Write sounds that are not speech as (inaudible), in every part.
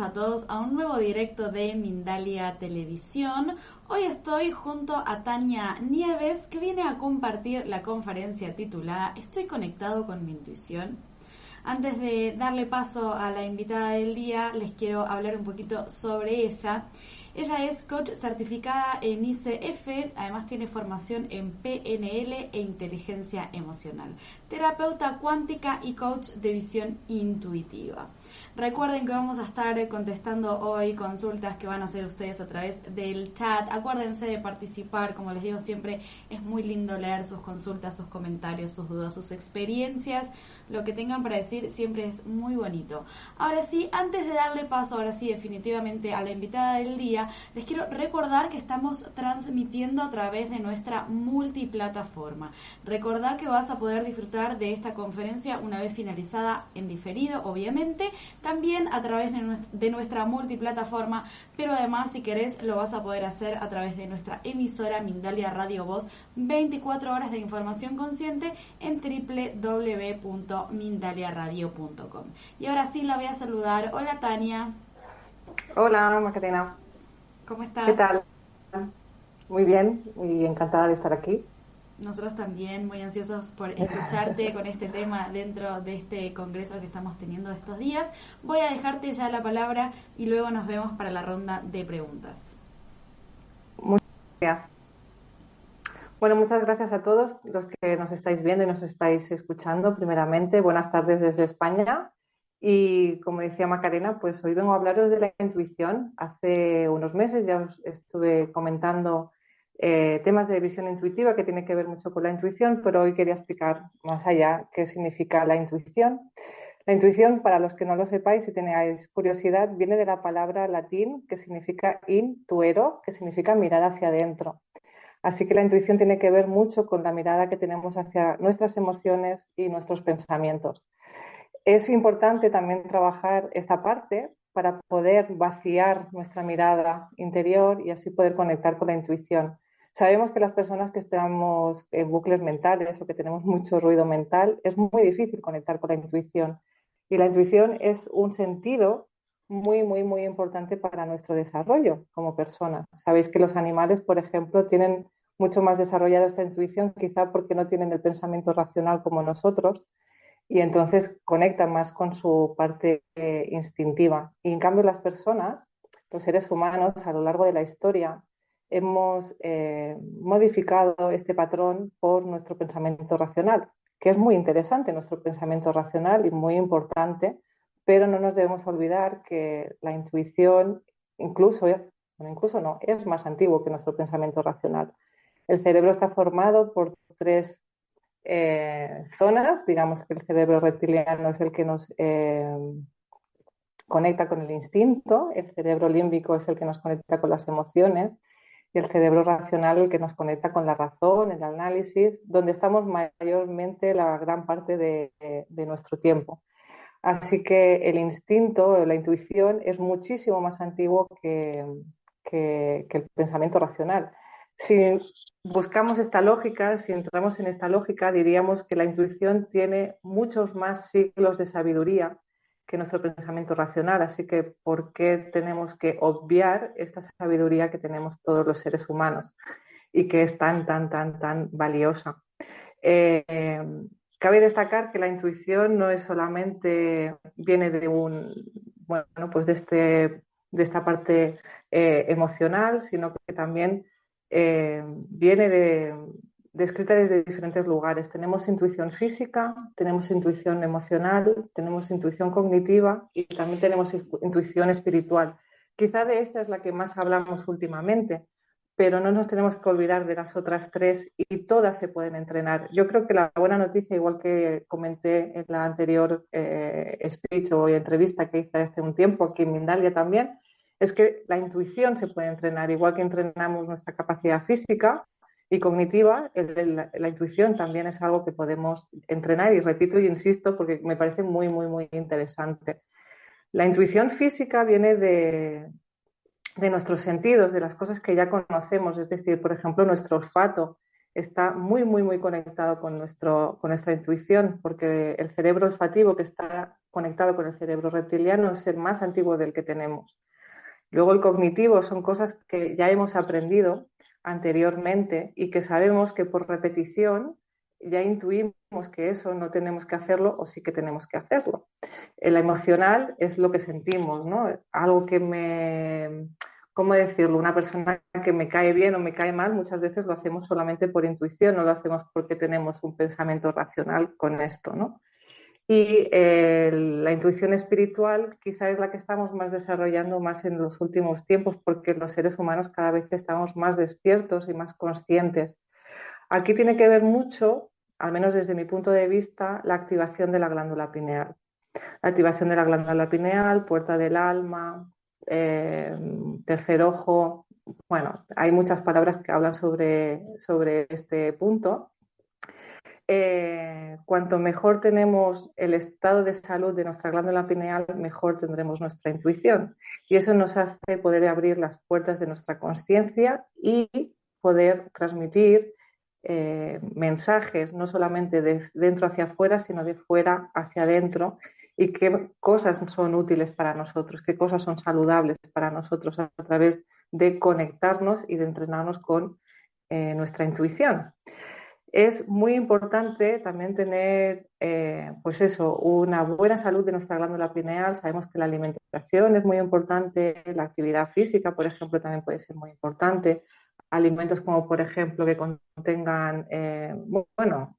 A todos a un nuevo directo de Mindalia Televisión. Hoy estoy junto a Tania Nieves que viene a compartir la conferencia titulada Estoy conectado con mi intuición. Antes de darle paso a la invitada del día, les quiero hablar un poquito sobre ella. Ella es coach certificada en ICF, además tiene formación en PNL e inteligencia emocional, terapeuta cuántica y coach de visión intuitiva. Recuerden que vamos a estar contestando hoy consultas que van a hacer ustedes a través del chat. Acuérdense de participar, como les digo siempre, es muy lindo leer sus consultas, sus comentarios, sus dudas, sus experiencias. Lo que tengan para decir siempre es muy bonito. Ahora sí, antes de darle paso, ahora sí, definitivamente a la invitada del día, les quiero recordar que estamos transmitiendo a través de nuestra multiplataforma. Recordad que vas a poder disfrutar de esta conferencia una vez finalizada en diferido, obviamente también a través de nuestra, multiplataforma, pero además si querés lo vas a poder hacer a través de nuestra emisora Mindalia Radio Voz, 24 horas de información consciente en www.mindaliaradio.com. Y ahora sí la voy a saludar. Hola Tania. Hola Macarena. ¿Cómo estás? ¿Qué tal? Muy bien, muy encantada de estar aquí. Nosotros también muy ansiosos por escucharte con este tema dentro de este congreso que estamos teniendo estos días. Voy a dejarte ya la palabra y luego nos vemos para la ronda de preguntas. Muchas gracias. Bueno, muchas gracias a todos los que nos estáis viendo y nos estáis escuchando. Primeramente, buenas tardes desde España. Y como decía Macarena, pues hoy vengo a hablaros de la intuición. Hace unos meses ya os estuve comentando eh, temas de visión intuitiva que tiene que ver mucho con la intuición, pero hoy quería explicar más allá qué significa la intuición. La intuición, para los que no lo sepáis, si tenéis curiosidad, viene de la palabra latín que significa intuero, que significa mirar hacia adentro. Así que la intuición tiene que ver mucho con la mirada que tenemos hacia nuestras emociones y nuestros pensamientos. Es importante también trabajar esta parte para poder vaciar nuestra mirada interior y así poder conectar con la intuición. Sabemos que las personas que estamos en bucles mentales o que tenemos mucho ruido mental, es muy difícil conectar con la intuición. Y la intuición es un sentido muy, muy, muy importante para nuestro desarrollo como personas. Sabéis que los animales, por ejemplo, tienen mucho más desarrollada esta intuición, quizá porque no tienen el pensamiento racional como nosotros, y entonces conectan más con su parte eh, instintiva. Y en cambio las personas, los seres humanos, a lo largo de la historia, hemos eh, modificado este patrón por nuestro pensamiento racional, que es muy interesante nuestro pensamiento racional y muy importante, pero no nos debemos olvidar que la intuición, incluso, incluso no, es más antiguo que nuestro pensamiento racional. El cerebro está formado por tres eh, zonas, digamos que el cerebro reptiliano es el que nos eh, conecta con el instinto, el cerebro límbico es el que nos conecta con las emociones el cerebro racional el que nos conecta con la razón, el análisis, donde estamos mayormente la gran parte de, nuestro tiempo. Así que el instinto, la intuición es muchísimo más antiguo que, que, el pensamiento racional. Si buscamos esta lógica, si entramos en esta lógica, diríamos que la intuición tiene muchos más siglos de sabiduría que nuestro pensamiento racional. Así que, ¿por qué tenemos que obviar esta sabiduría que tenemos todos los seres humanos y que es tan, tan, tan, tan valiosa? Eh, cabe destacar que la intuición no es solamente, viene de un, bueno, pues de, este, de esta parte eh, emocional, sino que también eh, viene de, descrita desde diferentes lugares. Tenemos intuición física, tenemos intuición emocional, tenemos intuición cognitiva y también tenemos intuición espiritual. Quizá de esta es la que más hablamos últimamente, pero no nos tenemos que olvidar de las otras tres y todas se pueden entrenar. Yo creo que la buena noticia, igual que comenté en la anterior eh, speech o entrevista que hice hace un tiempo aquí en Mindalia también, es que la intuición se puede entrenar, igual que entrenamos nuestra capacidad física, y cognitiva, la, intuición también es algo que podemos entrenar y repito y insisto porque me parece muy, muy, muy interesante. La intuición física viene de, de nuestros sentidos, de las cosas que ya conocemos, es decir, por ejemplo, nuestro olfato está muy, muy, muy conectado con, nuestro, con nuestra intuición, porque el cerebro olfativo que está conectado con el cerebro reptiliano es el más antiguo del que tenemos. Luego el cognitivo son cosas que ya hemos aprendido anteriormente y que sabemos que por repetición ya intuimos que eso no tenemos que hacerlo o sí que tenemos que hacerlo. La emocional es lo que sentimos, ¿no? Algo que me, ¿cómo decirlo? Una persona que me cae bien o me cae mal, muchas veces lo hacemos solamente por intuición, no lo hacemos porque tenemos un pensamiento racional con esto, ¿no? Y eh, la intuición espiritual quizá es la que estamos más desarrollando más en los últimos tiempos porque los seres humanos cada vez estamos más despiertos y más conscientes. Aquí tiene que ver mucho, al menos desde mi punto de vista, la activación de la glándula pineal. La activación de la glándula pineal, puerta del alma, eh, tercer ojo. Bueno, hay muchas palabras que hablan sobre, sobre este punto eh, cuanto mejor tenemos el estado de salud de nuestra glándula pineal, mejor tendremos nuestra intuición. Y eso nos hace poder abrir las puertas de nuestra conciencia y poder transmitir eh, mensajes, no solamente de dentro hacia afuera, sino de fuera hacia adentro, y qué cosas son útiles para nosotros, qué cosas son saludables para nosotros a través de conectarnos y de entrenarnos con eh, nuestra intuición. Es muy importante también tener, eh, pues eso, una buena salud de nuestra glándula pineal. Sabemos que la alimentación es muy importante, la actividad física, por ejemplo, también puede ser muy importante. Alimentos como, por ejemplo, que contengan, eh, bueno,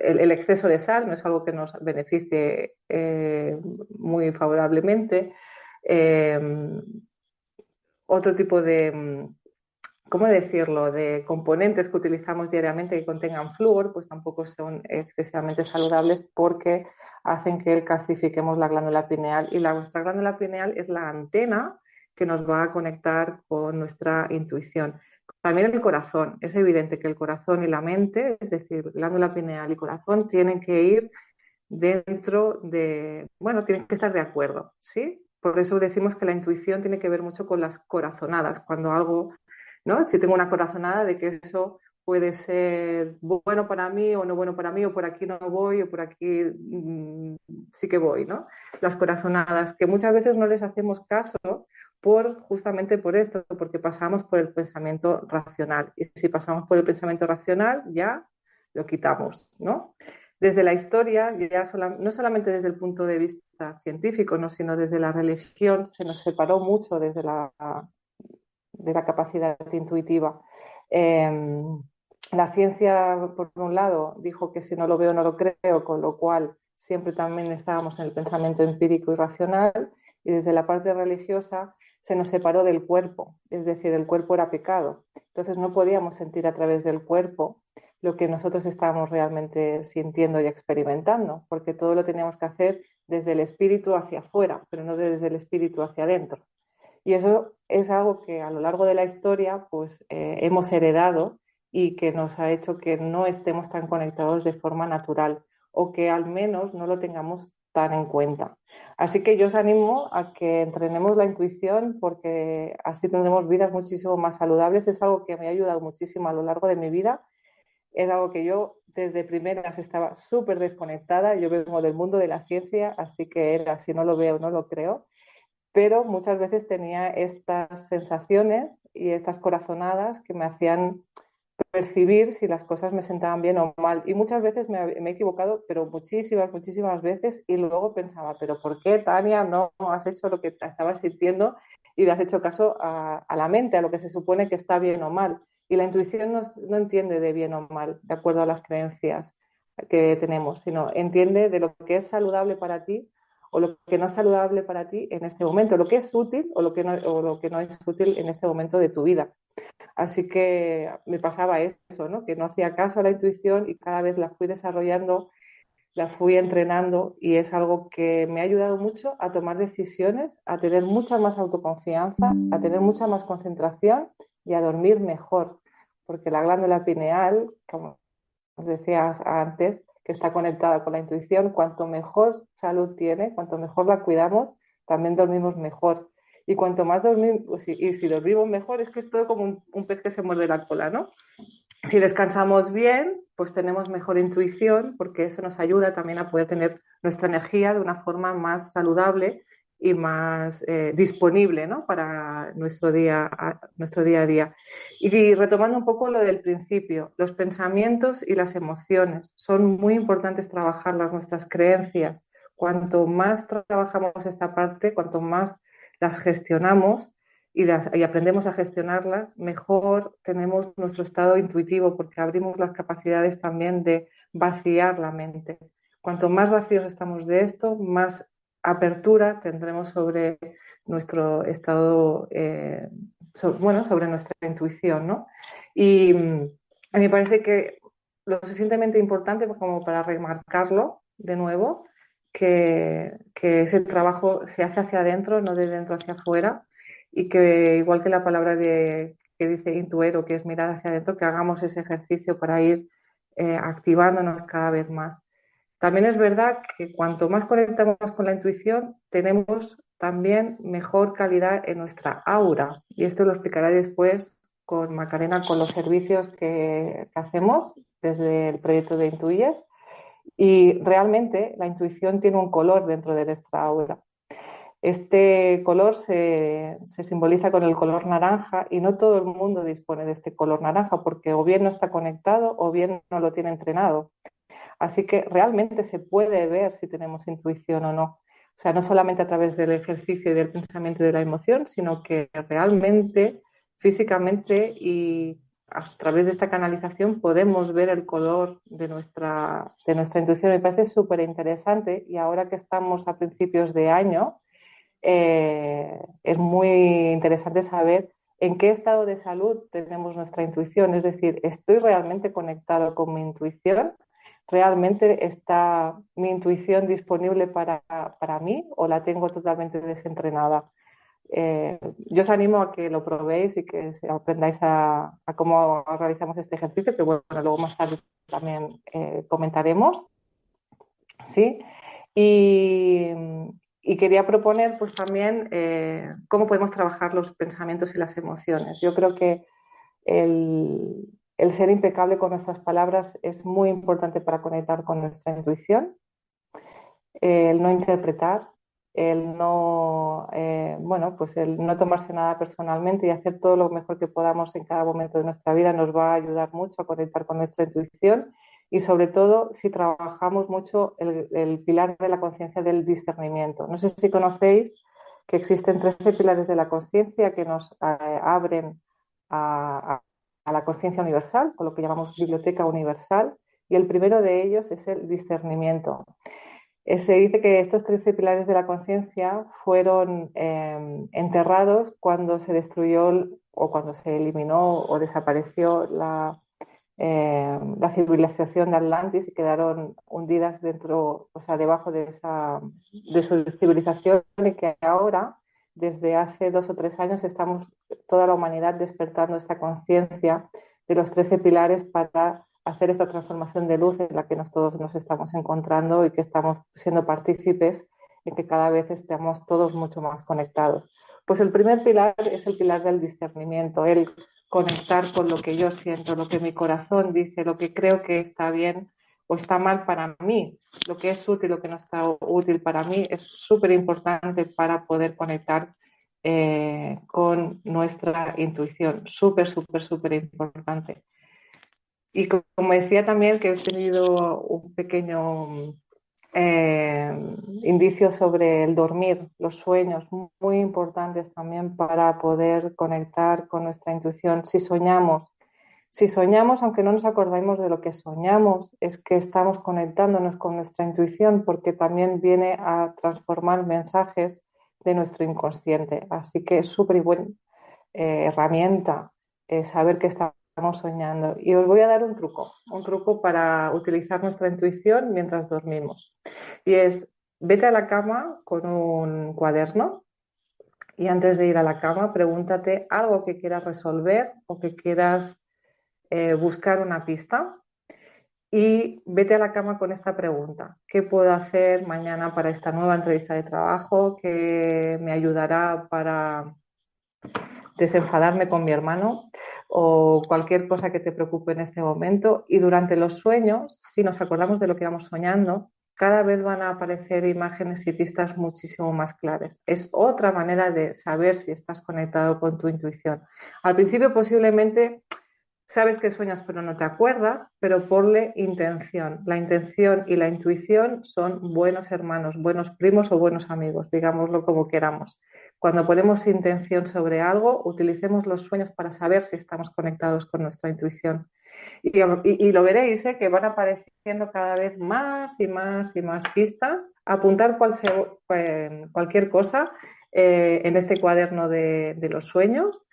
el, exceso de sal no es algo que nos beneficie eh, muy favorablemente. otro tipo de ¿cómo decirlo?, de componentes que utilizamos diariamente que contengan flúor, pues tampoco son excesivamente saludables porque hacen que calcifiquemos la glándula pineal y la nuestra glándula pineal es la antena que nos va a conectar con nuestra intuición. También el corazón. Es evidente que el corazón y la mente, es decir, glándula pineal y corazón, tienen que ir dentro de, bueno, tienen que estar de acuerdo, ¿sí? Por eso decimos que la intuición tiene que ver mucho con las corazonadas, cuando algo si tengo una corazonada de que eso puede ser bueno para mí o no bueno para mí, o por aquí no voy, o por aquí mm, sí que voy, ¿no? Las corazonadas, que muchas veces no les hacemos caso por justamente por esto, porque pasamos por el pensamiento racional. Y si pasamos por el pensamiento racional, ya lo quitamos, ¿no? Desde la historia, ya no solamente desde el punto de vista científico, ¿no? sino desde la religión, se nos separó mucho desde la de la capacidad intuitiva. Em, la ciencia, por un lado, dijo que si no lo veo no lo creo, con lo cual siempre también estábamos en el pensamiento empírico y racional, y desde la parte religiosa se nos separó del cuerpo, es decir, el cuerpo era pecado. Entonces no podíamos sentir a través del cuerpo lo que nosotros estábamos realmente sintiendo y experimentando, porque todo lo teníamos que hacer desde el espíritu hacia afuera, pero no desde el espíritu hacia adentro. Y eso es algo que a lo largo de la historia pues, eh, hemos heredado y que nos ha hecho que no estemos tan conectados de forma natural o que al menos no lo tengamos tan en cuenta. Así que yo os animo a que entrenemos la intuición porque así tendremos vidas muchísimo más saludables. Es algo que me ha ayudado muchísimo a lo largo de mi vida. Es algo que yo desde primeras estaba súper desconectada. Yo vengo del mundo de la ciencia, así que era, si no lo veo, no lo creo pero muchas veces tenía estas sensaciones y estas corazonadas que me hacían percibir si las cosas me sentaban bien o mal. Y muchas veces me, he equivocado, pero muchísimas, muchísimas veces, y luego pensaba, pero ¿por qué, Tania, no has hecho lo que estabas sintiendo y le has hecho caso a, la mente, a lo que se supone que está bien o mal? Y la intuición no, no entiende de bien o mal, de acuerdo a las creencias que tenemos, sino entiende de lo que es saludable para ti o lo que no es saludable para ti en este momento, lo que es útil o lo que no, o lo que no es útil en este momento de tu vida. Así que me pasaba eso, ¿no? que no hacía caso a la intuición y cada vez la fui desarrollando, la fui entrenando y es algo que me ha ayudado mucho a tomar decisiones, a tener mucha más autoconfianza, a tener mucha más concentración y a dormir mejor, porque la glándula pineal, como decías antes, que está conectada con la intuición, cuanto mejor salud tiene, cuanto mejor la cuidamos, también dormimos mejor. Y cuanto más dormimos, pues, y si dormimos mejor, es que es todo como un, pez que se muerde la cola, ¿no? Si descansamos bien, pues tenemos mejor intuición, porque eso nos ayuda también a poder tener nuestra energía de una forma más saludable y más eh, disponible ¿no? para nuestro día, nuestro día a día. Y retomando un poco lo del principio, los pensamientos y las emociones son muy importantes trabajarlas, nuestras creencias. Cuanto más trabajamos esta parte, cuanto más las gestionamos y, las, y aprendemos a gestionarlas, mejor tenemos nuestro estado intuitivo porque abrimos las capacidades también de vaciar la mente. Cuanto más vacíos estamos de esto, más apertura tendremos sobre nuestro estado, eh, bueno, sobre nuestra intuición, ¿no? Y a mí me parece que lo suficientemente importante como para remarcarlo de nuevo, que, ese trabajo se hace hacia adentro, no de dentro hacia afuera, y que igual que la palabra de, que dice intuero, que es mirar hacia adentro, que hagamos ese ejercicio para ir eh, activándonos cada vez más. También es verdad que cuanto más conectamos con la intuición, tenemos también mejor calidad en nuestra aura. Y esto lo explicaré después con Macarena con los servicios que, hacemos desde el proyecto de Intuyes. Y realmente la intuición tiene un color dentro de nuestra aura. Este color se, se, simboliza con el color naranja y no todo el mundo dispone de este color naranja porque o bien no está conectado o bien no lo tiene entrenado. Así que realmente se puede ver si tenemos intuición o no. O sea, no solamente a través del ejercicio y del pensamiento y de la emoción, sino que realmente, físicamente y a través de esta canalización podemos ver el color de nuestra, de nuestra intuición. Me parece súper interesante y ahora que estamos a principios de año, eh, es muy interesante saber en qué estado de salud tenemos nuestra intuición. Es decir, ¿estoy realmente conectado con mi intuición? ¿Realmente está mi intuición disponible para, mí o la tengo totalmente desentrenada? Eh, yo os animo a que lo probéis y que aprendáis a, cómo realizamos este ejercicio, que bueno, luego más tarde también eh, comentaremos. ¿Sí? Y, quería proponer pues también eh, cómo podemos trabajar los pensamientos y las emociones. Yo creo que el, el ser impecable con nuestras palabras es muy importante para conectar con nuestra intuición, el no interpretar, el no, eh, bueno, pues el no tomarse nada personalmente y hacer todo lo mejor que podamos en cada momento de nuestra vida nos va a ayudar mucho a conectar con nuestra intuición y sobre todo si trabajamos mucho el, pilar de la conciencia del discernimiento. No sé si conocéis que existen 13 pilares de la conciencia que nos eh, abren a, a la conciencia universal, con lo que llamamos biblioteca universal, y el primero de ellos es el discernimiento. Eh, se dice que estos 13 pilares de la conciencia fueron em, enterrados cuando se destruyó o cuando se eliminó o desapareció la, em, la civilización de Atlantis y quedaron hundidas dentro, o sea, debajo de, esa, de su civilización y que ahora desde hace dos o tres años estamos toda la humanidad despertando esta conciencia de los trece pilares para hacer esta transformación de luz en la que nos, todos nos estamos encontrando y que estamos siendo partícipes en que cada vez estemos todos mucho más conectados. Pues el primer pilar es el pilar del discernimiento, el conectar con lo que yo siento, lo que mi corazón dice, lo que creo que está bien o está mal para mí, lo que es útil, lo que no está útil para mí, es súper importante para poder conectar eh, con nuestra intuición. Súper, súper, súper importante. Y como decía también que he tenido un pequeño eh, indicio sobre el dormir, los sueños, muy importantes también para poder conectar con nuestra intuición. Si soñamos, si soñamos, aunque no nos acordemos de lo que soñamos, es que estamos conectándonos con nuestra intuición porque también viene a transformar mensajes de nuestro inconsciente. Así que es súper buena eh, herramienta eh, saber que estamos soñando. Y os voy a dar un truco, un truco para utilizar nuestra intuición mientras dormimos. Y es, vete a la cama con un cuaderno y antes de ir a la cama, pregúntate algo que quieras resolver o que quieras eh, buscar una pista. Y vete a la cama con esta pregunta. ¿Qué puedo hacer mañana para esta nueva entrevista de trabajo? ¿Qué me ayudará para desenfadarme con mi hermano? o cualquier cosa que te preocupe en este momento. Y durante los sueños, si nos acordamos de lo que vamos soñando, cada vez van a aparecer imágenes y pistas muchísimo más claras. Es otra manera de saber si estás conectado con tu intuición. Al principio posiblemente sabes que sueñas pero no te acuerdas, pero ponle intención. La intención y la intuición son buenos hermanos, buenos primos o buenos amigos, digámoslo como queramos. Cuando ponemos intención sobre algo, utilicemos los sueños para saber si estamos conectados con nuestra intuición. Y, lo veréis, ¿eh? que van apareciendo cada vez más y más y más pistas. Apuntar cualquier cosa eh, en este cuaderno de, de los sueños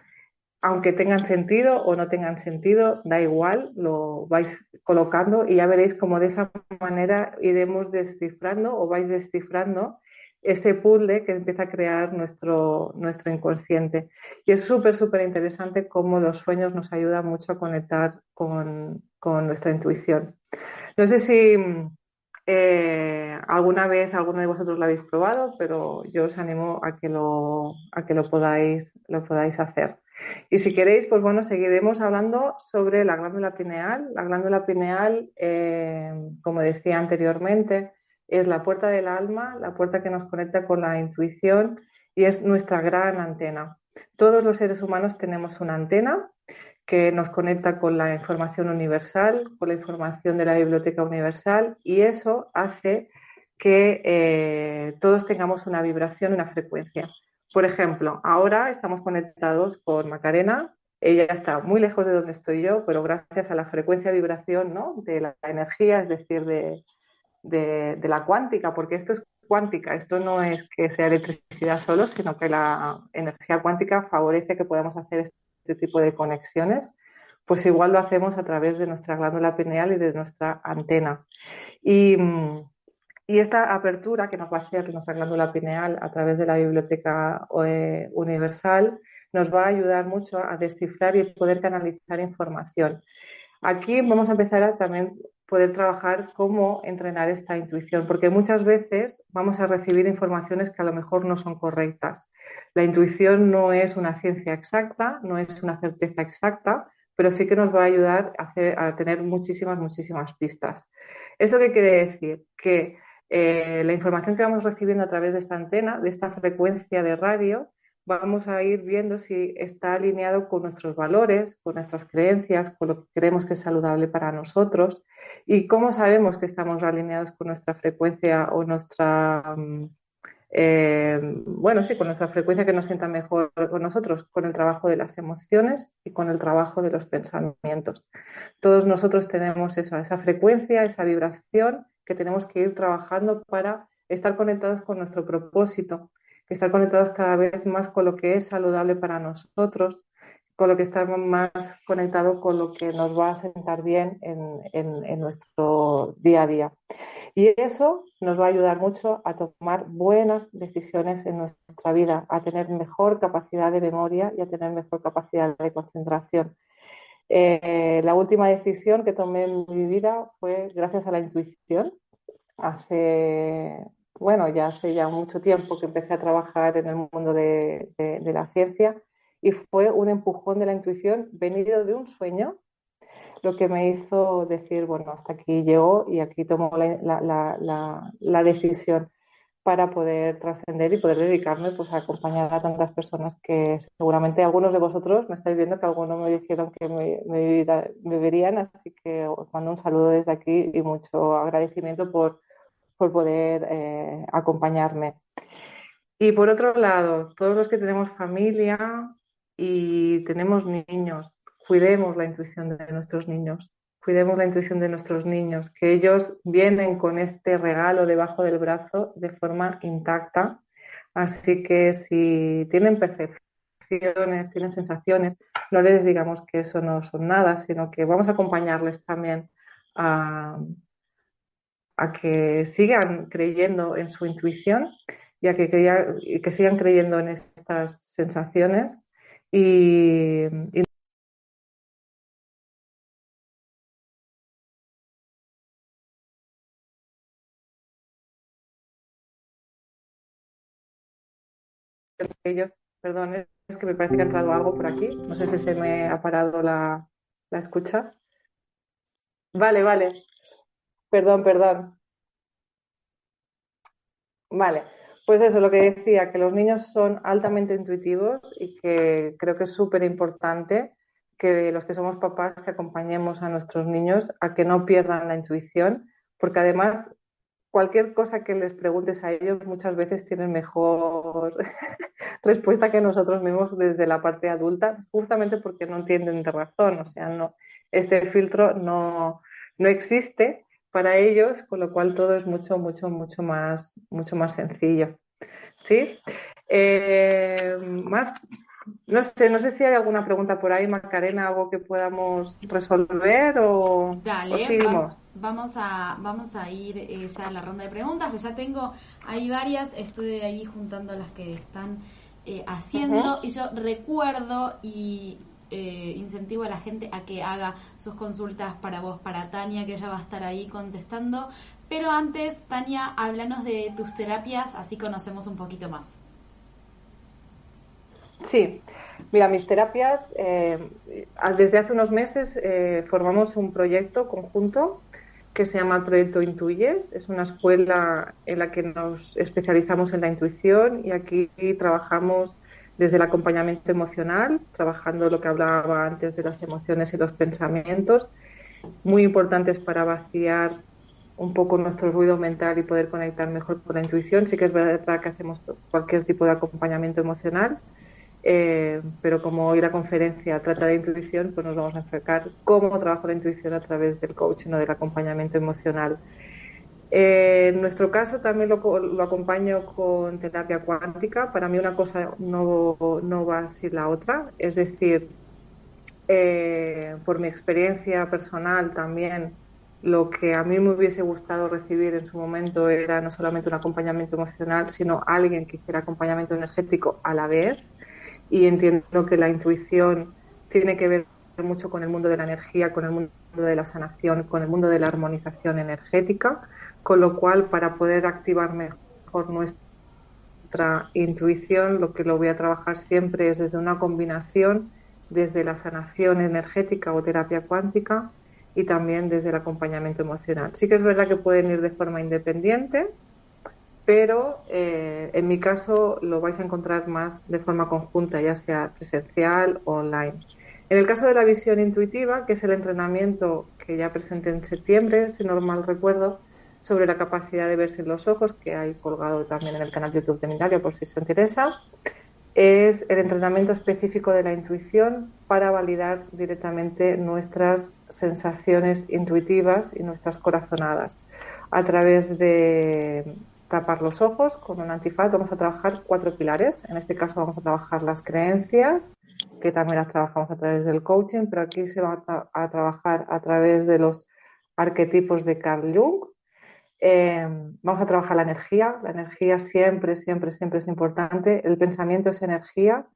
aunque tengan sentido o no tengan sentido, da igual, lo vais colocando y ya veréis cómo de esa manera iremos descifrando o vais descifrando este puzzle que empieza a crear nuestro, nuestro inconsciente. Y es súper, súper interesante cómo los sueños nos ayudan mucho a conectar con, nuestra intuición. No sé si eh, alguna vez alguno de vosotros lo habéis probado, pero yo os animo a que lo, a que lo, podáis, lo podáis hacer. Y si queréis, pues bueno, seguiremos hablando sobre la glándula pineal. La glándula pineal, eh, como decía anteriormente, es la puerta del alma, la puerta que nos conecta con la intuición y es nuestra gran antena. Todos los seres humanos tenemos una antena que nos conecta con la información universal, con la información de la biblioteca universal y eso hace que eh, todos tengamos una vibración, una frecuencia. Por ejemplo, ahora estamos conectados con Macarena, ella está muy lejos de donde estoy yo, pero gracias a la frecuencia de vibración ¿no? de la energía, es decir, de, de, la cuántica, porque esto es cuántica, esto no es que sea electricidad solo, sino que la energía cuántica favorece que podamos hacer este tipo de conexiones, pues igual lo hacemos a través de nuestra glándula pineal y de nuestra antena. Y, y esta apertura que nos va a hacer nuestra glándula pineal a través de la biblioteca eh, universal nos va a ayudar mucho a descifrar y poder canalizar información. Aquí vamos a empezar a también poder trabajar cómo entrenar esta intuición, porque muchas veces vamos a recibir informaciones que a lo mejor no son correctas. La intuición no es una ciencia exacta, no es una certeza exacta, pero sí que nos va a ayudar a, tener muchísimas, muchísimas pistas. ¿Eso qué quiere decir? Que eh, la información que vamos recibiendo a través de esta antena, de esta frecuencia de radio, vamos a ir viendo si está alineado con nuestros valores, con nuestras creencias, con lo que creemos que es saludable para nosotros y cómo sabemos que estamos alineados con nuestra frecuencia o nuestra, mm, eh, bueno, sí, con nuestra frecuencia que nos sienta mejor con nosotros, con el trabajo de las emociones y con el trabajo de los pensamientos. Todos nosotros tenemos eso, esa frecuencia, esa vibración que tenemos que ir trabajando para estar conectados con nuestro propósito que estar conectados cada vez más con lo que es saludable para nosotros, con lo que estamos más conectados con lo que nos va a sentar bien en, en, nuestro día a día. Y eso nos va a ayudar mucho a tomar buenas decisiones en nuestra vida, a tener mejor capacidad de memoria y a tener mejor capacidad de concentración. Eh, la última decisión que tomé en mi vida fue gracias a la intuición. Hace bueno, ya hace ya mucho tiempo que empecé a trabajar en el mundo de, la ciencia y fue un empujón de la intuición venido de un sueño lo que me hizo decir, bueno, hasta aquí llegó y aquí tomo la, decisión. Para poder trascender y poder dedicarme pues, a acompañar a tantas personas que seguramente algunos de vosotros me estáis viendo que algunos me dijeron que me, me, verían, así que os mando un saludo desde aquí y mucho agradecimiento por, por poder eh, acompañarme. Y por otro lado, todos los que tenemos familia y tenemos niños, cuidemos la intuición de nuestros niños cuidemos la intuición de nuestros niños, que ellos vienen con este regalo debajo del brazo de forma intacta. Así que si tienen percepciones, tienen sensaciones, no les digamos que eso no son nada, sino que vamos a acompañarles también a, que sigan creyendo en su intuición y a que, que sigan creyendo en estas sensaciones y, ellos, perdón, es que me parece que ha entrado algo por aquí. No sé si se me ha parado la, la escucha. Vale, vale. Perdón, perdón. Vale, pues eso, lo que decía, que los niños son altamente intuitivos y que creo que es súper importante que los que somos papás que acompañemos a nuestros niños a que no pierdan la intuición, porque además cualquier cosa que les preguntes a ellos muchas veces tienen mejor (laughs) respuesta que nosotros mismos desde la parte adulta, justamente porque no entienden de razón, o sea, no, este filtro no, no existe para ellos, con lo cual todo es mucho, mucho, mucho más, mucho más sencillo. ¿Sí? Eh, más no sé, no sé si hay alguna pregunta por ahí, Macarena, algo que podamos resolver o, seguimos. vamos a, vamos a ir esa a la ronda de preguntas, pues ya tengo ahí varias, estoy ahí juntando las que están eh, haciendo y yo recuerdo y eh, incentivo a la gente a que haga sus consultas para vos, para Tania, que ella va a estar ahí contestando. Pero antes, Tania, háblanos de tus terapias, así conocemos un poquito más. Sí, mira, mis terapias, eh, desde hace unos meses eh, formamos un proyecto conjunto que se llama el Proyecto Intuyes. Es una escuela en la que nos especializamos en la intuición y aquí trabajamos desde el acompañamiento emocional, trabajando lo que hablaba antes de las emociones y los pensamientos, muy importantes para vaciar un poco nuestro ruido mental y poder conectar mejor con la intuición. Sí que es verdad que hacemos cualquier tipo de acompañamiento emocional eh, pero como hoy la conferencia trata de intuición, pues nos vamos a enfocar cómo trabajo la intuición a través del coaching o del acompañamiento emocional. Eh, en nuestro caso también lo, acompaño con terapia cuántica. Para mí una cosa no, no va sin la otra. Es decir, eh, por mi experiencia personal también, lo que a mí me hubiese gustado recibir en su momento era no solamente un acompañamiento emocional, sino alguien que hiciera acompañamiento energético a la vez y entiendo que la intuición tiene que ver mucho con el mundo de la energía, con el mundo de la sanación, con el mundo de la armonización energética, con lo cual para poder activar mejor nuestra intuición, lo que lo voy a trabajar siempre es desde una combinación desde la sanación energética o terapia cuántica y también desde el acompañamiento emocional. Sí que es verdad que pueden ir de forma independiente, pero eh, en mi caso lo vais a encontrar más de forma conjunta, ya sea presencial o online. En el caso de la visión intuitiva, que es el entrenamiento que ya presenté en septiembre, si no mal recuerdo, sobre la capacidad de verse en los ojos, que hay colgado también en el canal YouTube de Mindalia por si os interesa, es el entrenamiento específico de la intuición para validar directamente nuestras sensaciones intuitivas y nuestras corazonadas a través de tapar los ojos con un antifaz. Vamos a trabajar cuatro pilares. En este caso vamos a trabajar las creencias, que también las trabajamos a través del coaching, pero aquí se va a, trabajar a través de los arquetipos de Carl Jung. Eh, vamos a trabajar la energía. La energía siempre, siempre, siempre es importante. El pensamiento es energía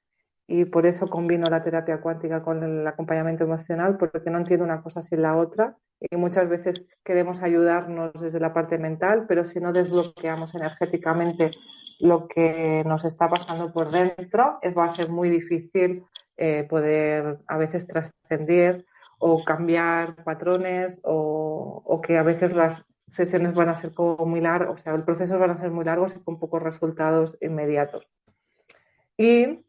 y por eso combino la terapia cuántica con el acompañamiento emocional, porque no entiendo una cosa sin la otra y muchas veces queremos ayudarnos desde la parte mental, pero si no desbloqueamos energéticamente lo que nos está pasando por dentro, va a ser muy difícil eh, poder a veces trascender o cambiar patrones o, que a veces las sesiones van a ser como muy largas, o sea, el proceso van a ser muy largos y con pocos resultados inmediatos. Y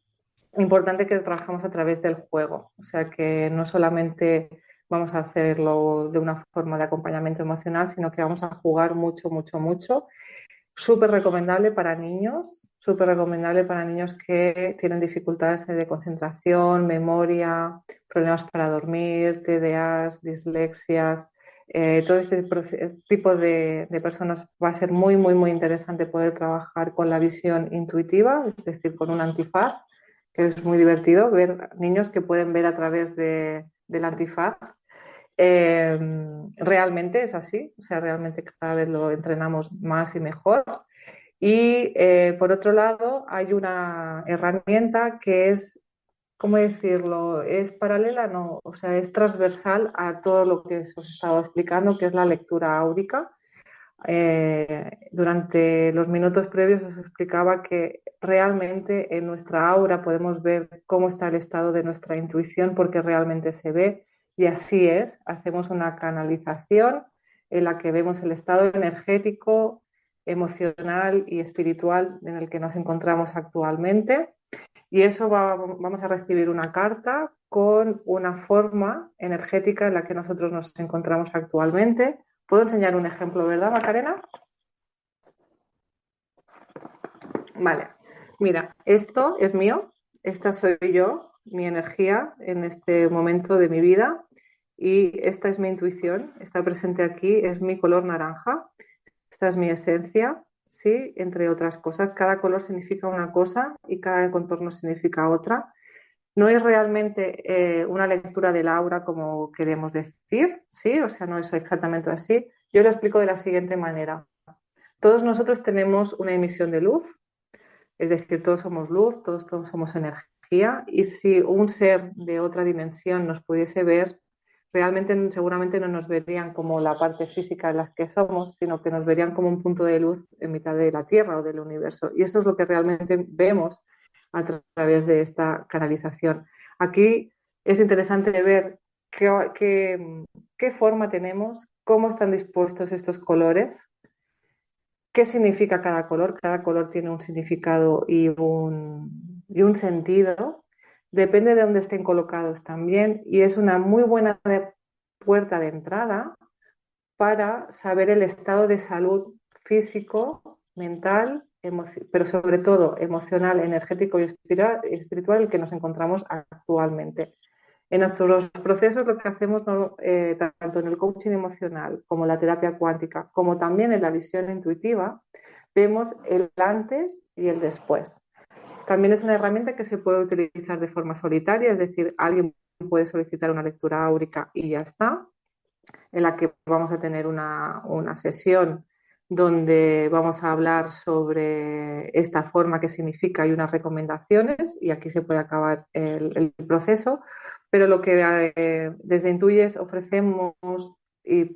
importante que trabajamos a través del juego, o sea, que no solamente vamos a hacerlo de una forma de acompañamiento emocional, sino que vamos a jugar mucho, mucho, mucho. Súper recomendable para niños, súper recomendable para niños que tienen dificultades de concentración, memoria, problemas para dormir, TDAs, dislexias. Eh, todo este tipo de, de, personas va a ser muy, muy, muy interesante poder trabajar con la visión intuitiva, es decir, con un antifaz, es muy divertido ver niños que pueden ver a través de, del antifaz Em, realmente es así, o sea, realmente cada vez lo entrenamos más y mejor. Y eh, por otro lado, hay una herramienta que es, ¿cómo decirlo? Es paralela, no, o sea, es transversal a todo lo que os estaba explicando, que es la lectura áurica. Eh, durante los minutos previos os explicaba que realmente en nuestra aura podemos ver cómo está el estado de nuestra intuición porque realmente se ve y así es, hacemos una canalización en la que vemos el estado energético, emocional y espiritual en el que nos encontramos actualmente. Y eso vamos a recibir una carta con una forma energética en la que nosotros nos encontramos actualmente. ¿Puedo enseñar un ejemplo, verdad, Macarena? Vale, mira, esto es mío, esta soy yo, mi energía en este momento de mi vida y esta es mi intuición, está presente aquí, es mi color naranja, esta es mi esencia, ¿sí? Entre otras cosas, cada color significa una cosa y cada contorno significa otra. No es realmente eh, una lectura del aura como queremos decir, ¿sí? O sea, no es exactamente así. Yo lo explico de la siguiente manera. Todos nosotros tenemos una emisión de luz, es decir, todos somos luz, todos, todos somos energía, y si un ser de otra dimensión nos pudiese ver, realmente seguramente no nos verían como la parte física en la que somos, sino que nos verían como un punto de luz en mitad de la Tierra o del universo. Y eso es lo que realmente vemos a través de esta canalización. Aquí es interesante ver qué, qué, forma tenemos, cómo están dispuestos estos colores, qué significa cada color. Cada color tiene un significado y un, y un sentido depende de dónde estén colocados también y es una muy buena puerta de entrada para saber el estado de salud físico, mental, pero sobre todo emocional, energético y espiritual, el que nos encontramos actualmente. En nuestros procesos lo que hacemos, eh, tanto en el coaching emocional como en la terapia cuántica, como también en la visión intuitiva, vemos el antes y el después. También es una herramienta que se puede utilizar de forma solitaria, es decir, alguien puede solicitar una lectura áurica y ya está, en la que vamos a tener una, sesión donde vamos a hablar sobre esta forma que significa y unas recomendaciones y aquí se puede acabar el, proceso, pero lo que eh, desde Intuyes ofrecemos y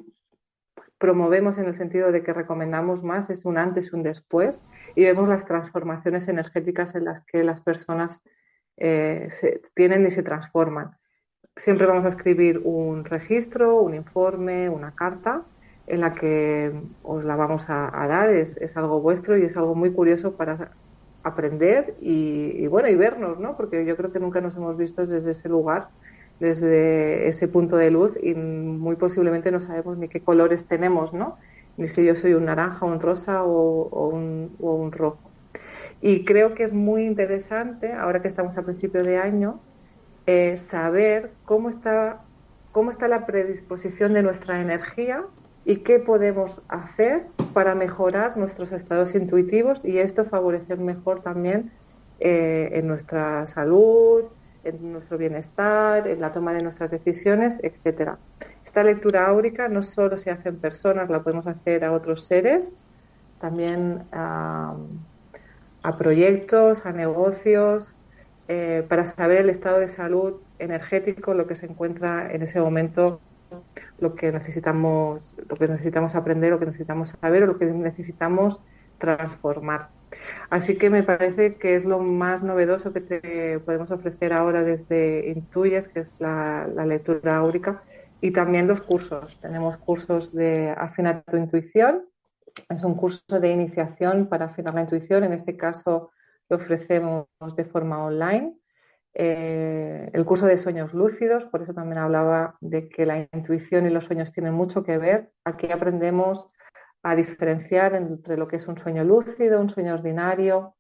promovemos en el sentido de que recomendamos más es un antes y un después y vemos las transformaciones energéticas en las que las personas eh, se, tienen y se transforman. Siempre vamos a escribir un registro, un informe, una carta en la que os la vamos a, dar. Es, es, algo vuestro y es algo muy curioso para aprender y, bueno y vernos, ¿no? Porque yo creo que nunca nos hemos visto desde ese lugar desde ese punto de luz y muy posiblemente no sabemos ni qué colores tenemos, ¿no? Ni si yo soy un naranja, un rosa o, un, rojo. Y creo que es muy interesante, ahora que estamos a principio de año, eh, saber cómo está, cómo está la predisposición de nuestra energía y qué podemos hacer para mejorar nuestros estados intuitivos y esto favorecer mejor también eh, en nuestra salud, en nuestro bienestar, en la toma de nuestras decisiones, etcétera. Esta lectura áurica no solo se hace en personas, la podemos hacer a otros seres, también a, proyectos, a negocios, eh, para saber el estado de salud energético, lo que se encuentra en ese momento, lo que necesitamos, lo que necesitamos aprender, lo que necesitamos saber o lo que necesitamos transformar. Así que me parece que es lo más novedoso que te podemos ofrecer ahora desde Intuyes, que es la, lectura áurica, y también los cursos. Tenemos cursos de afinar tu intuición, es un curso de iniciación para afinar la intuición, en este caso lo ofrecemos de forma online. Eh, el curso de sueños lúcidos, por eso también hablaba de que la intuición y los sueños tienen mucho que ver. Aquí aprendemos a diferenciar entre lo que es un sueño lúcido, un sueño ordinario,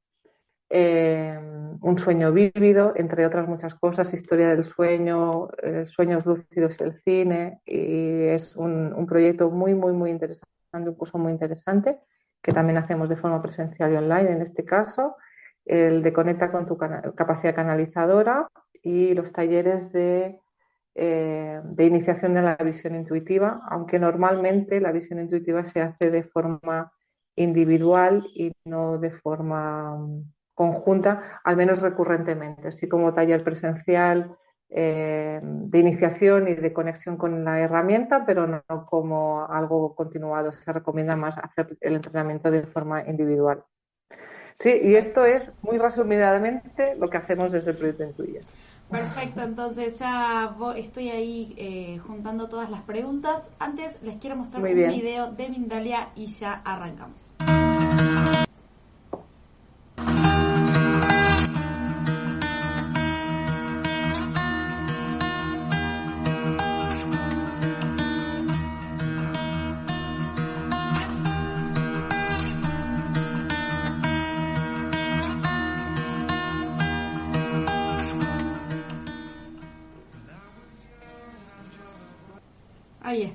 eh, un sueño vívido, entre otras muchas cosas, historia del sueño, eh, sueños lúcidos y el cine, y es un, un, proyecto muy, muy, muy interesante, un curso muy interesante, que también hacemos de forma presencial y online en este caso, el de Conecta con tu capacidad canalizadora y los talleres de eh, de iniciación de la visión intuitiva, aunque normalmente la visión intuitiva se hace de forma individual y no de forma mm, conjunta, al menos recurrentemente, así como taller presencial eh, de iniciación y de conexión con la herramienta, pero no, como algo continuado. Se recomienda más hacer el entrenamiento de forma individual. Sí, y esto es muy resumidamente lo que hacemos desde el proyecto Intuyes. Perfecto, entonces ya estoy ahí eh, juntando todas las preguntas. Antes les quiero mostrar un video de Mindalia y ya arrancamos.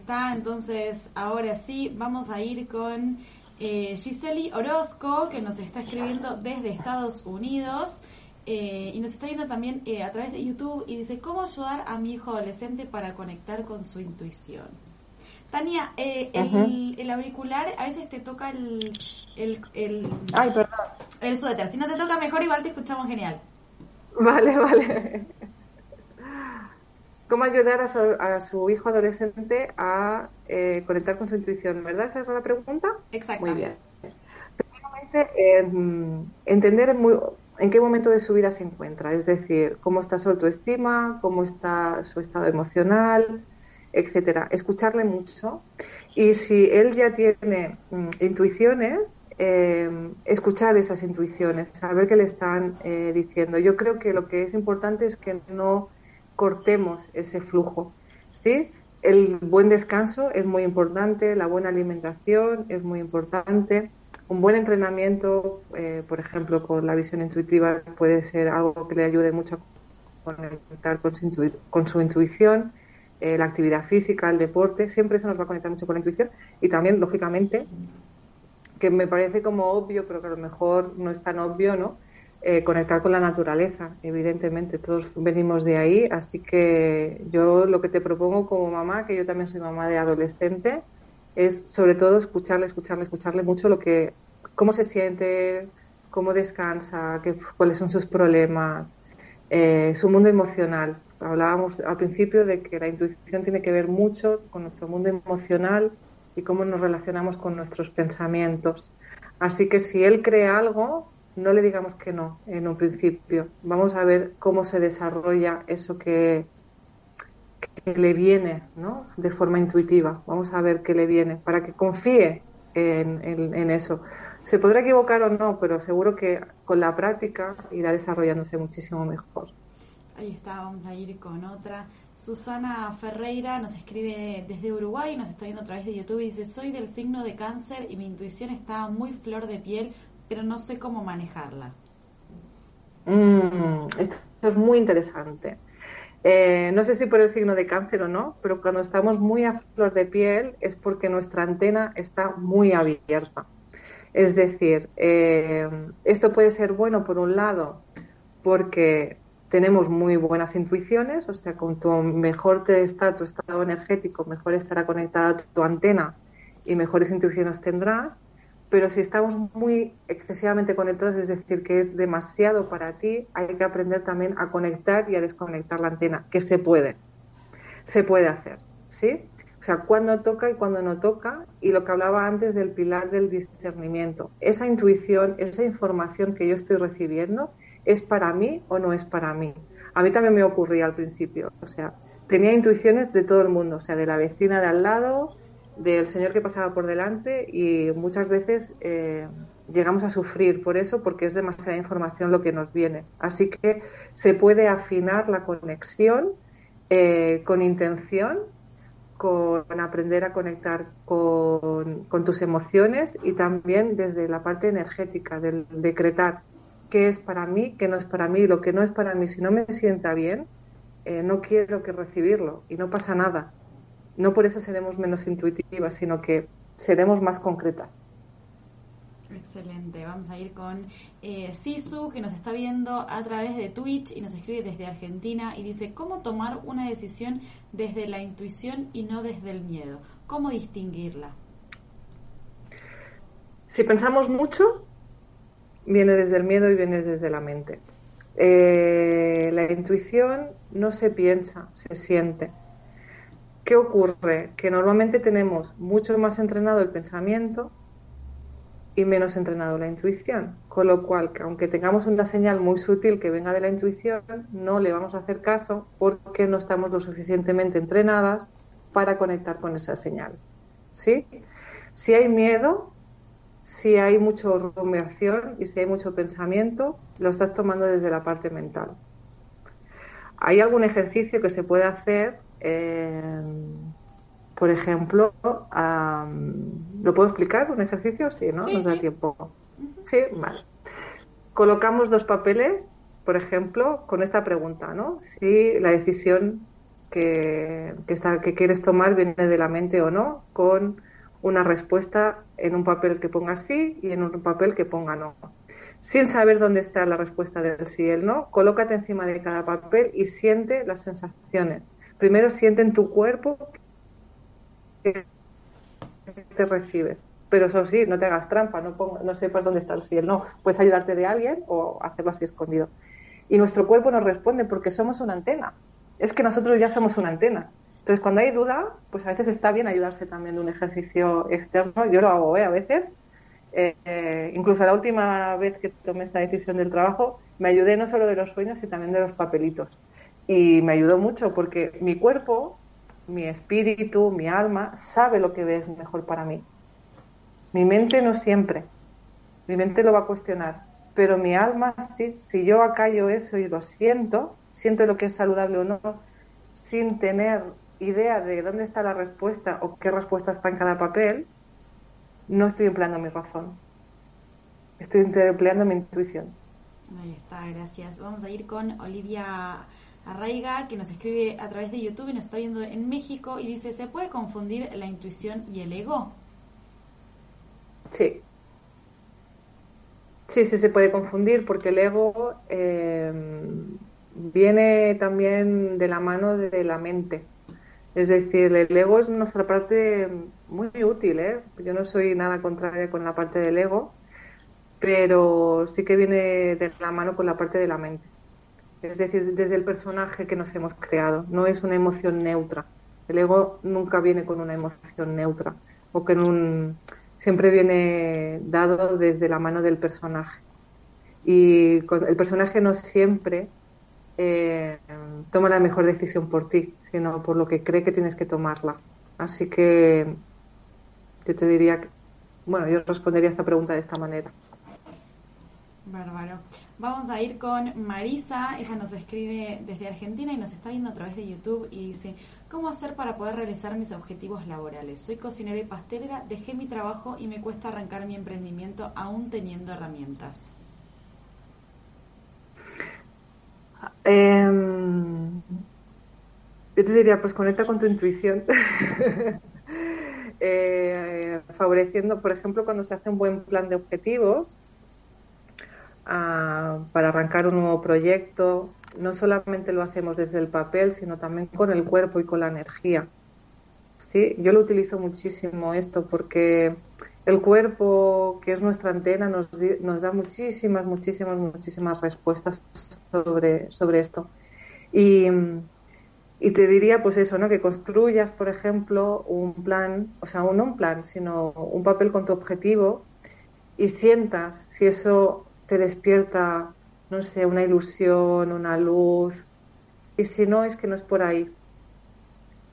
Está, entonces ahora sí vamos a ir con eh, Giseli Orozco, que nos está escribiendo desde Estados Unidos. Eh, y nos está viendo también eh, a través de YouTube y dice, ¿cómo ayudar a mi hijo adolescente para conectar con su intuición? Tania, eh, el, auricular a veces te toca el, el, el, Ay, perdón. el suéter. Si no te toca mejor, igual te escuchamos genial. Vale, vale cómo ayudar a su, hijo adolescente a eh, conectar con su intuición, ¿verdad? ¿Esa es la pregunta? Exacto. Muy bien. Primeramente, entender en qué momento de su vida se encuentra, es decir, cómo está su autoestima, cómo está su estado emocional, etcétera. Escucharle mucho y si él ya tiene mm, intuiciones, em, escuchar esas intuiciones, saber qué le están eh, diciendo. Yo creo que lo que es importante es que no cortemos ese flujo. ¿sí? El buen descanso es muy importante, la buena alimentación es muy importante. Un buen entrenamiento, eh, por ejemplo, con la visión intuitiva, puede ser algo que le ayude mucho a conectar con su, con su intuición. Eh, la actividad física, el deporte, siempre eso nos va a conectar mucho con la intuición. Y también, lógicamente, que me parece como obvio, pero que a lo mejor no es tan obvio, ¿no? Eh, conectar con la naturaleza, evidentemente, todos venimos de ahí, así que yo lo que te propongo como mamá, que yo también soy mamá de adolescente, es sobre todo escucharle, escucharle, escucharle mucho lo que, cómo se siente, cómo descansa, qué, cuáles son sus problemas, eh, su mundo emocional. Hablábamos al principio de que la intuición tiene que ver mucho con nuestro mundo emocional y cómo nos relacionamos con nuestros pensamientos. Así que si él cree algo, no le digamos que no en un principio. Vamos a ver cómo se desarrolla eso que, le viene ¿no? de forma intuitiva. Vamos a ver qué le viene para que confíe en, eso. Se podrá equivocar o no, pero seguro que con la práctica irá desarrollándose muchísimo mejor. Ahí está, vamos a ir con otra. Susana Ferreira nos escribe desde Uruguay, nos está viendo a través de YouTube y dice, soy del signo de cáncer y mi intuición está muy flor de piel pero no sé cómo manejarla. Mm, esto es muy interesante. Eh, no sé si por el signo de cáncer o no, pero cuando estamos muy a flor de piel es porque nuestra antena está muy abierta. Es decir, eh, esto puede ser bueno por un lado porque tenemos muy buenas intuiciones, o sea, cuanto mejor te está tu estado energético, mejor estará conectada tu antena y mejores intuiciones tendrás pero si estamos muy excesivamente conectados, es decir, que es demasiado para ti, hay que aprender también a conectar y a desconectar la antena, que se puede, se puede hacer, ¿sí? O sea, cuándo toca y cuándo no toca, y lo que hablaba antes del pilar del discernimiento. Esa intuición, esa información que yo estoy recibiendo, ¿es para mí o no es para mí? A mí también me ocurría al principio, o sea, tenía intuiciones de todo el mundo, o sea, de la vecina de al lado, del señor que pasaba por delante, y muchas veces eh, llegamos a sufrir por eso, porque es demasiada información lo que nos viene. Así que se puede afinar la conexión eh, con intención con aprender a conectar con, tus emociones y también desde la parte energética, del decretar qué es para mí, qué no es para mí, lo que no es para mí, si no me sienta bien, eh, no quiero que recibirlo y no pasa nada. No por eso seremos menos intuitivas, sino que seremos más concretas. Excelente, vamos a ir con eh, Sisu, que nos está viendo a través de Twitch y nos escribe desde Argentina y dice, ¿cómo tomar una decisión desde la intuición y no desde el miedo? ¿Cómo distinguirla? Si pensamos mucho, viene desde el miedo y viene desde la mente. Eh, la intuición no se piensa, se siente. ¿Qué ocurre? Que normalmente tenemos mucho más entrenado el pensamiento y menos entrenado la intuición. Con lo cual, que aunque tengamos una señal muy sutil que venga de la intuición, no le vamos a hacer caso porque no estamos lo suficientemente entrenadas para conectar con esa señal. ¿Sí? Si hay miedo, si hay mucha rumiación y si hay mucho pensamiento, lo estás tomando desde la parte mental. Hay algún ejercicio que se puede hacer. Eh, por ejemplo, ¿lo puedo explicar? ¿Un ejercicio? Sí, ¿no? Nos da tiempo. Sí, vale. Colocamos dos papeles, por ejemplo, con esta pregunta, ¿no? Si la decisión que, está, que quieres tomar viene de la mente o no, con una respuesta en un papel que ponga sí y en un papel que ponga no. Sin saber dónde está la respuesta del sí y el no, colócate encima de cada papel y siente las sensaciones. Primero siente en tu cuerpo te recibes. Pero eso sí, no te hagas trampa, no, no sepas dónde está el sí el no. Puedes ayudarte de alguien o hacerlo así escondido. Y nuestro cuerpo nos responde porque somos una antena. Es que nosotros ya somos una antena. Entonces, cuando hay duda, pues a veces está bien ayudarse también de un ejercicio externo. Yo lo hago ¿eh? a veces. Eh, eh, incluso la última vez que tomé esta decisión del trabajo, me ayudé no solo de los sueños, sino también de los papelitos. Y me ayudó mucho porque mi cuerpo mi espíritu, mi alma, sabe lo que es mejor para mí. Mi mente no siempre. Mi mente lo va a cuestionar. Pero mi alma, sí, si yo acallo eso y lo siento, siento lo que es saludable o no, sin tener idea de dónde está la respuesta o qué respuesta está en cada papel, no estoy empleando mi razón. Estoy empleando mi intuición. Ahí está, gracias. Vamos a ir con Olivia Arraiga, que nos escribe a través de YouTube y nos está viendo en México y dice, ¿se puede confundir la intuición y el ego? Sí. Sí, sí se puede confundir porque el ego eh, viene también de la mano de la mente. Es decir, el ego es nuestra parte muy útil. ¿eh? Yo no soy nada contraria con la parte del ego, pero sí que viene de la mano con la parte de la mente es decir, desde el personaje que nos hemos creado. No es una emoción neutra. El ego nunca viene con una emoción neutra o con un siempre viene dado desde la mano del personaje. Y el personaje no siempre eh, toma la mejor decisión por ti, sino por lo que cree que tienes que tomarla. Así que yo te diría que, bueno, yo respondería esta pregunta de esta manera. Bárbaro. Vamos a ir con Marisa, ella nos escribe desde Argentina y nos está viendo a través de YouTube y dice, ¿cómo hacer para poder realizar mis objetivos laborales? Soy cocinera y pastelera, dejé mi trabajo y me cuesta arrancar mi emprendimiento aún teniendo herramientas. Em, yo te diría, pues conecta con tu intuición. (laughs) Eh, favoreciendo, por ejemplo, cuando se hace un buen plan de objetivos, para arrancar un nuevo proyecto. No solamente lo hacemos desde el papel, sino también con el cuerpo y con la energía. Sí, yo lo utilizo muchísimo esto porque el cuerpo, que es nuestra antena, nos, nos da muchísimas, muchísimas, muchísimas respuestas sobre, sobre esto. Y, Y te diría, pues eso, ¿no? Que construyas, por ejemplo, un plan, o sea, no un plan, sino un papel con tu objetivo y sientas si eso te despierta, no sé, una ilusión, una luz. Y si no, es que no es por ahí.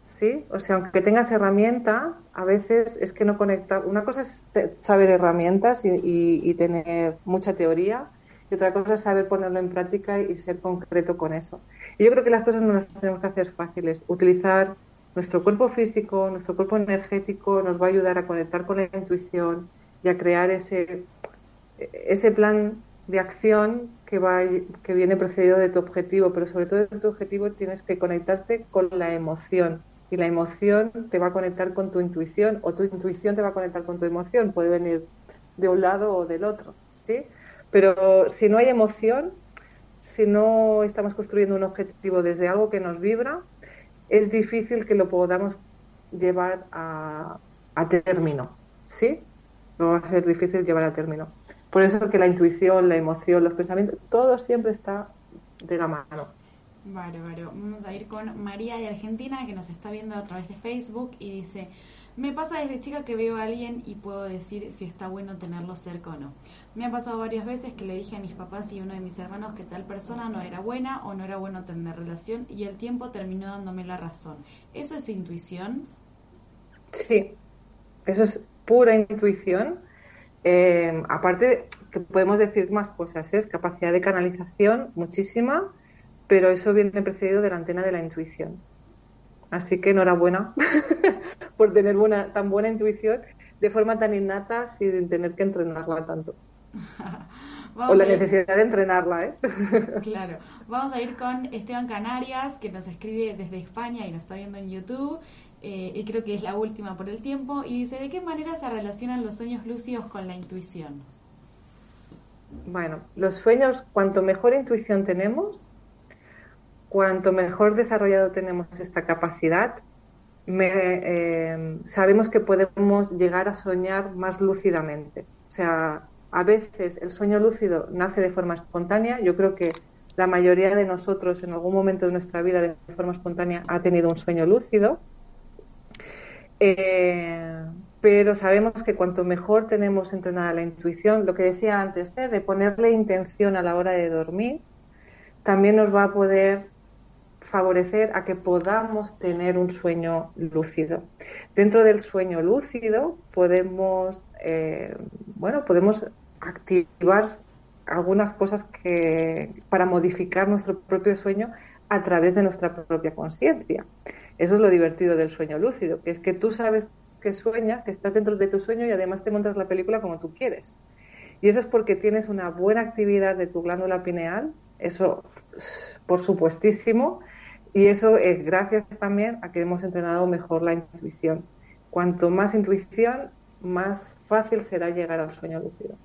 ¿Sí? O sea, aunque tengas herramientas, a veces es que no conecta. Una cosa es saber herramientas y tener mucha teoría, y otra cosa es saber ponerlo en práctica y ser concreto con eso. Y yo creo que las cosas no las tenemos que hacer fáciles. Utilizar nuestro cuerpo físico, nuestro cuerpo energético nos va a ayudar a conectar con la intuición y a crear ese, ese plan de acción que, va, que viene precedido de tu objetivo, pero sobre todo de tu objetivo tienes que conectarte con la emoción y la emoción te va a conectar con tu intuición o tu intuición te va a conectar con tu emoción, puede venir de un lado o del otro, ¿sí? Pero si no hay emoción, si no estamos construyendo un objetivo desde algo que nos vibra, es difícil que lo podamos llevar a, término, ¿sí? Va a ser difícil llevar a término. Por eso que la intuición, la emoción, los pensamientos, todo siempre está de la mano. Vale, vale. Vamos a ir con María de Argentina, que nos está viendo a través de Facebook y dice, me pasa desde chica que veo a alguien y puedo decir si está bueno tenerlo cerca o no. Me ha pasado varias veces que le dije a mis papás y uno de mis hermanos que tal persona no era buena o no era bueno tener relación y el tiempo terminó dándome la razón. ¿Eso es intuición? Sí, eso es pura intuición. Eh, aparte, que podemos decir más cosas, es capacidad de canalización muchísima, pero eso viene precedido de la antena de la intuición. Así que enhorabuena (laughs) por tener buena, tan buena intuición de forma tan innata sin tener que entrenarla tanto. (laughs) o la necesidad de entrenarla, ¿eh? (laughs) claro. Vamos a ir con Esteban Canarias, que nos escribe desde España y nos está viendo en YouTube. Eh, y creo que es la última por el tiempo. Y dice, ¿de qué manera se relacionan los sueños lúcidos con la intuición? Bueno, los sueños, cuanto mejor intuición tenemos, cuanto mejor desarrollado tenemos esta capacidad, eh, sabemos que podemos llegar a soñar más lúcidamente. O sea, a veces el sueño lúcido nace de forma espontánea. Yo creo que la mayoría de nosotros en algún momento de nuestra vida de forma espontánea ha tenido un sueño lúcido. Eh, pero sabemos que cuanto mejor tenemos entrenada la intuición, lo que decía antes, ¿eh? de ponerle intención a la hora de dormir, también nos va a poder favorecer a que podamos tener un sueño lúcido. Dentro del sueño lúcido podemos, eh, bueno, podemos activar algunas cosas que para modificar nuestro propio sueño a través de nuestra propia conciencia. Eso es lo divertido del sueño lúcido, que es que tú sabes que sueñas, que estás dentro de tu sueño y además te montas la película como tú quieres. Y eso es porque tienes una buena actividad de tu glándula pineal, eso por supuestísimo, y eso es gracias también a que hemos entrenado mejor la intuición. Cuanto más intuición, más fácil será llegar al sueño lúcido.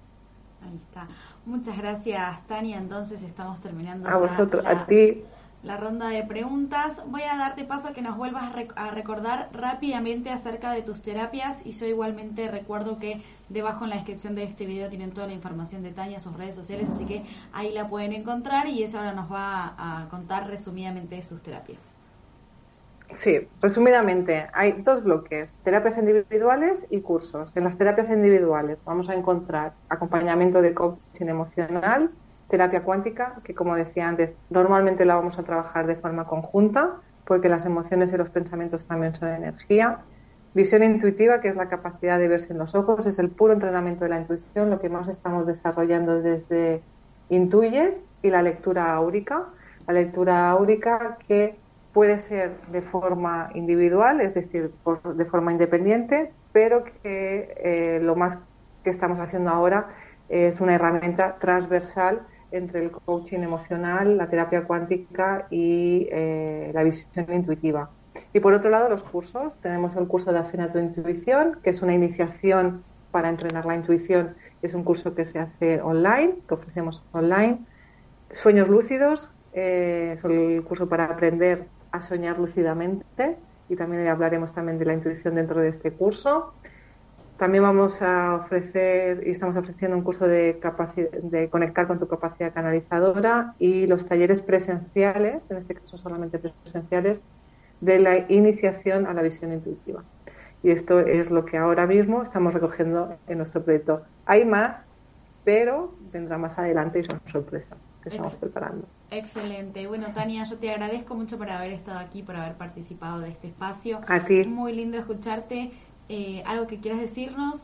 Ahí está. Muchas gracias, Tania. Entonces estamos terminando. A vosotros, a ti. La ronda de preguntas. Voy a darte paso a que nos vuelvas a recordar rápidamente acerca de tus terapias y yo igualmente recuerdo que debajo en la descripción de este video tienen toda la información de Tania, sus redes sociales, así que ahí la pueden encontrar y eso ahora nos va a contar resumidamente sus terapias. Sí, resumidamente, hay dos bloques, terapias individuales y cursos. En las terapias individuales vamos a encontrar acompañamiento de coaching emocional, terapia cuántica, que como decía antes, normalmente la vamos a trabajar de forma conjunta, porque las emociones y los pensamientos también son energía. Visión intuitiva, que es la capacidad de verse en los ojos, es el puro entrenamiento de la intuición, lo que más estamos desarrollando desde Intuyes y la lectura áurica. La lectura áurica que puede ser de forma individual, es decir, de forma independiente, pero que eh, lo más que estamos haciendo ahora es una herramienta transversal entre el coaching emocional, la terapia cuántica y eh, la visión intuitiva. Y por otro lado, los cursos. Tenemos el curso de Afina tu Intuición, que es una iniciación para entrenar la intuición. Es un curso que se hace online, que ofrecemos online. Sueños lúcidos, eh, es el curso para aprender a soñar lúcidamente y también hablaremos también de la intuición dentro de este curso. También vamos a ofrecer y estamos ofreciendo un curso de, de conectar con tu capacidad canalizadora y los talleres presenciales, en este caso solamente presenciales, de la iniciación a la visión intuitiva. Y esto es lo que ahora mismo estamos recogiendo en nuestro proyecto. Hay más, pero vendrá más adelante y son sorpresas que estamos preparando. Excelente. Bueno, Tania, yo te agradezco mucho por haber estado aquí, por haber participado de este espacio. A ti. Muy lindo escucharte. Eh, ¿Algo que quieras decirnos?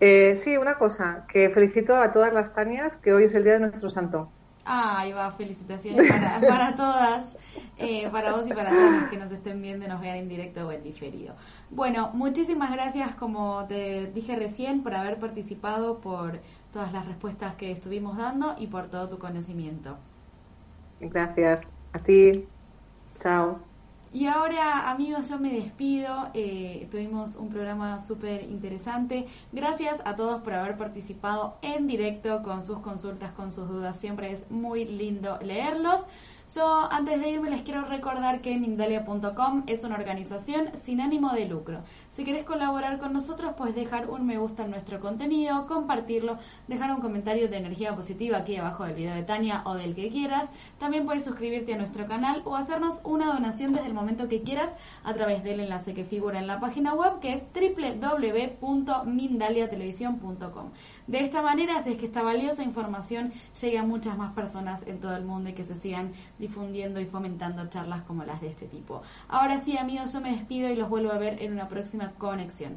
Eh, sí, una cosa, que felicito a todas las Tanias, que hoy es el día de nuestro santo. Ah, ahí va, felicitaciones (laughs) para, todas, eh, para vos y para todos los que nos estén viendo y nos vean en directo o en diferido. Bueno, muchísimas gracias, como te dije recién, por haber participado, por todas las respuestas que estuvimos dando y por todo tu conocimiento. Gracias. A ti. Chao. Y ahora, amigos, yo me despido. Eh, tuvimos un programa súper interesante. Gracias a todos por haber participado en directo con sus consultas, con sus dudas. Siempre es muy lindo leerlos. Yo antes de irme les quiero recordar que Mindalia.com es una organización sin ánimo de lucro. Si querés colaborar con nosotros, puedes dejar un me gusta en nuestro contenido, compartirlo, dejar un comentario de energía positiva aquí abajo del video de Tania o del que quieras. También puedes suscribirte a nuestro canal o hacernos una donación desde el momento que quieras a través del enlace que figura en la página web que es www.mindaliatelevisión.com. De esta manera haces que esta valiosa información llegue a muchas más personas en todo el mundo y que se sigan difundiendo y fomentando charlas como las de este tipo. Ahora sí, amigos, yo me despido y los vuelvo a ver en una próxima conexión.